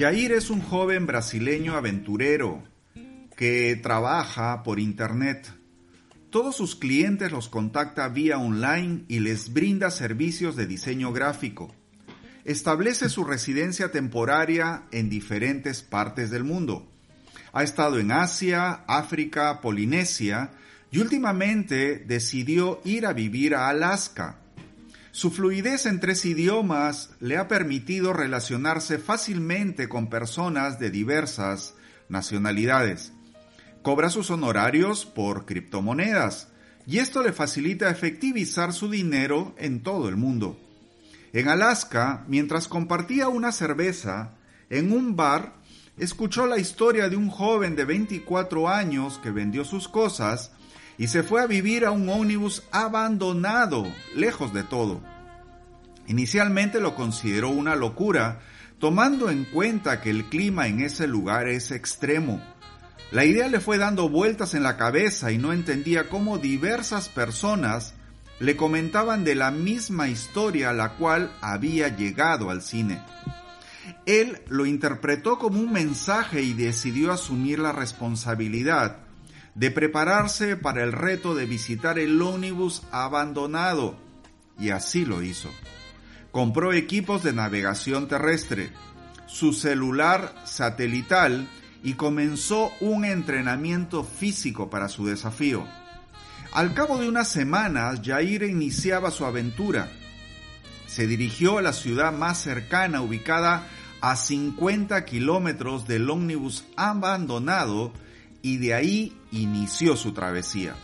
Jair es un joven brasileño aventurero que trabaja por internet. Todos sus clientes los contacta vía online y les brinda servicios de diseño gráfico. Establece su residencia temporaria en diferentes partes del mundo. Ha estado en Asia, África, Polinesia y últimamente decidió ir a vivir a Alaska. Su fluidez en tres idiomas le ha permitido relacionarse fácilmente con personas de diversas nacionalidades. Cobra sus honorarios por criptomonedas y esto le facilita efectivizar su dinero en todo el mundo. En Alaska, mientras compartía una cerveza en un bar, escuchó la historia de un joven de 24 años que vendió sus cosas y se fue a vivir a un ómnibus abandonado, lejos de todo. Inicialmente lo consideró una locura, tomando en cuenta que el clima en ese lugar es extremo. La idea le fue dando vueltas en la cabeza y no entendía cómo diversas personas le comentaban de la misma historia a la cual había llegado al cine. Él lo interpretó como un mensaje y decidió asumir la responsabilidad de prepararse para el reto de visitar el ómnibus abandonado, y así lo hizo. Compró equipos de navegación terrestre, su celular satelital y comenzó un entrenamiento físico para su desafío. Al cabo de unas semanas, Jair iniciaba su aventura. Se dirigió a la ciudad más cercana, ubicada a 50 kilómetros del ómnibus abandonado, y de ahí inició su travesía.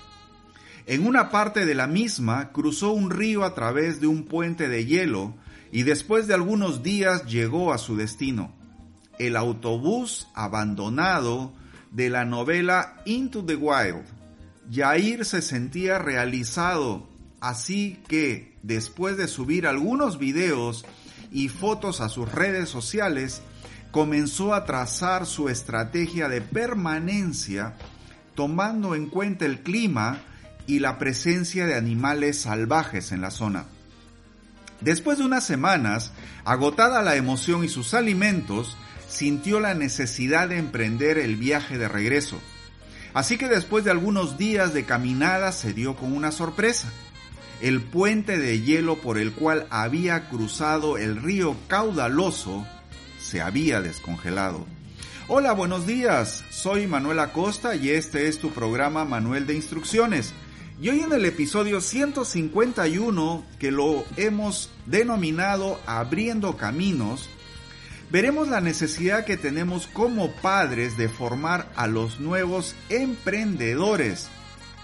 En una parte de la misma cruzó un río a través de un puente de hielo y después de algunos días llegó a su destino, el autobús abandonado de la novela Into the Wild. Jair se sentía realizado, así que después de subir algunos videos y fotos a sus redes sociales, comenzó a trazar su estrategia de permanencia tomando en cuenta el clima y la presencia de animales salvajes en la zona. Después de unas semanas, agotada la emoción y sus alimentos, sintió la necesidad de emprender el viaje de regreso. Así que después de algunos días de caminada se dio con una sorpresa. El puente de hielo por el cual había cruzado el río caudaloso se había descongelado. Hola, buenos días. Soy Manuel Acosta y este es tu programa Manuel de Instrucciones. Y hoy en el episodio 151, que lo hemos denominado Abriendo Caminos, veremos la necesidad que tenemos como padres de formar a los nuevos emprendedores,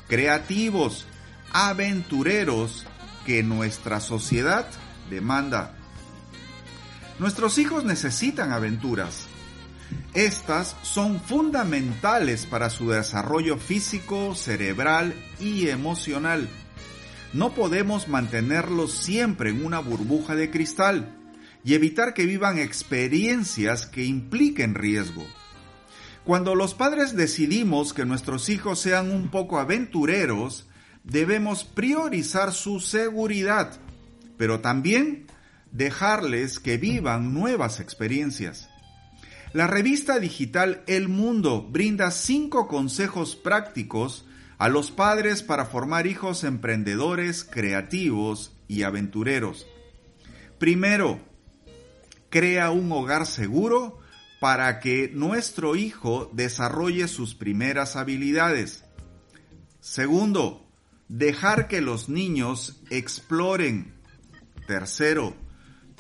creativos, aventureros que nuestra sociedad demanda. Nuestros hijos necesitan aventuras. Estas son fundamentales para su desarrollo físico, cerebral y emocional. No podemos mantenerlos siempre en una burbuja de cristal y evitar que vivan experiencias que impliquen riesgo. Cuando los padres decidimos que nuestros hijos sean un poco aventureros, debemos priorizar su seguridad, pero también dejarles que vivan nuevas experiencias. La revista digital El Mundo brinda cinco consejos prácticos a los padres para formar hijos emprendedores, creativos y aventureros. Primero, crea un hogar seguro para que nuestro hijo desarrolle sus primeras habilidades. Segundo, dejar que los niños exploren. Tercero,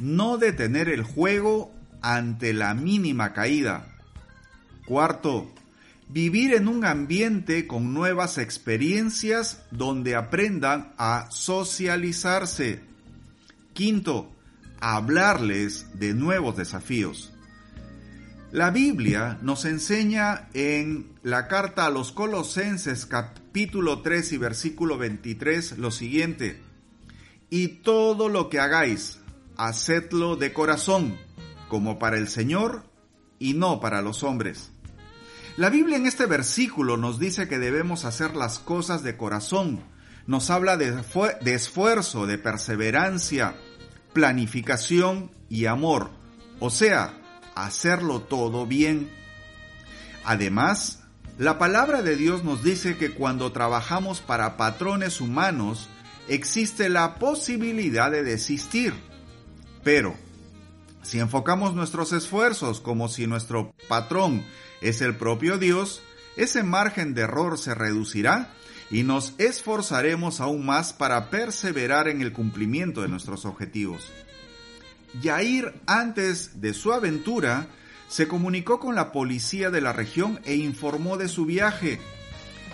no detener el juego ante la mínima caída. Cuarto, vivir en un ambiente con nuevas experiencias donde aprendan a socializarse. Quinto, hablarles de nuevos desafíos. La Biblia nos enseña en la carta a los Colosenses capítulo 3 y versículo 23 lo siguiente, y todo lo que hagáis, hacedlo de corazón, como para el Señor y no para los hombres. La Biblia en este versículo nos dice que debemos hacer las cosas de corazón, nos habla de, de esfuerzo, de perseverancia, planificación y amor, o sea, hacerlo todo bien. Además, la palabra de Dios nos dice que cuando trabajamos para patrones humanos, existe la posibilidad de desistir. Pero, si enfocamos nuestros esfuerzos como si nuestro patrón es el propio Dios, ese margen de error se reducirá y nos esforzaremos aún más para perseverar en el cumplimiento de nuestros objetivos. Yair, antes de su aventura, se comunicó con la policía de la región e informó de su viaje.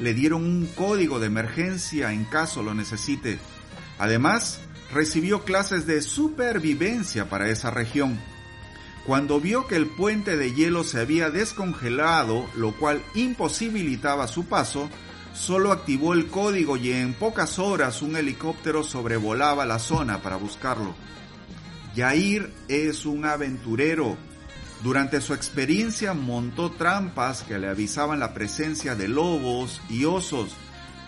Le dieron un código de emergencia en caso lo necesite. Además, recibió clases de supervivencia para esa región. Cuando vio que el puente de hielo se había descongelado, lo cual imposibilitaba su paso, solo activó el código y en pocas horas un helicóptero sobrevolaba la zona para buscarlo. Yair es un aventurero. Durante su experiencia montó trampas que le avisaban la presencia de lobos y osos.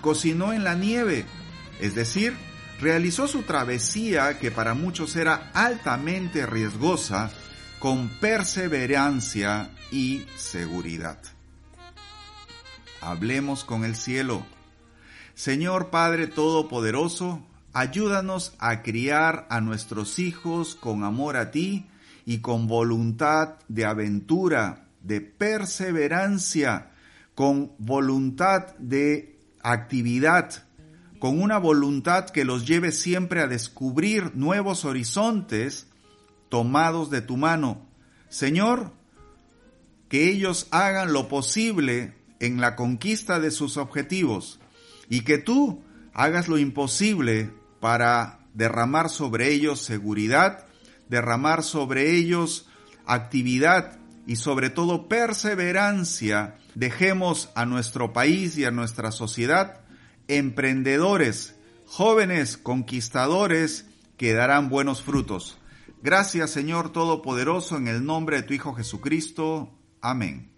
Cocinó en la nieve, es decir, realizó su travesía que para muchos era altamente riesgosa con perseverancia y seguridad. Hablemos con el cielo. Señor Padre Todopoderoso, ayúdanos a criar a nuestros hijos con amor a ti y con voluntad de aventura, de perseverancia, con voluntad de actividad, con una voluntad que los lleve siempre a descubrir nuevos horizontes tomados de tu mano. Señor, que ellos hagan lo posible en la conquista de sus objetivos y que tú hagas lo imposible para derramar sobre ellos seguridad, derramar sobre ellos actividad y sobre todo perseverancia. Dejemos a nuestro país y a nuestra sociedad emprendedores, jóvenes conquistadores que darán buenos frutos. Gracias Señor Todopoderoso en el nombre de tu Hijo Jesucristo. Amén.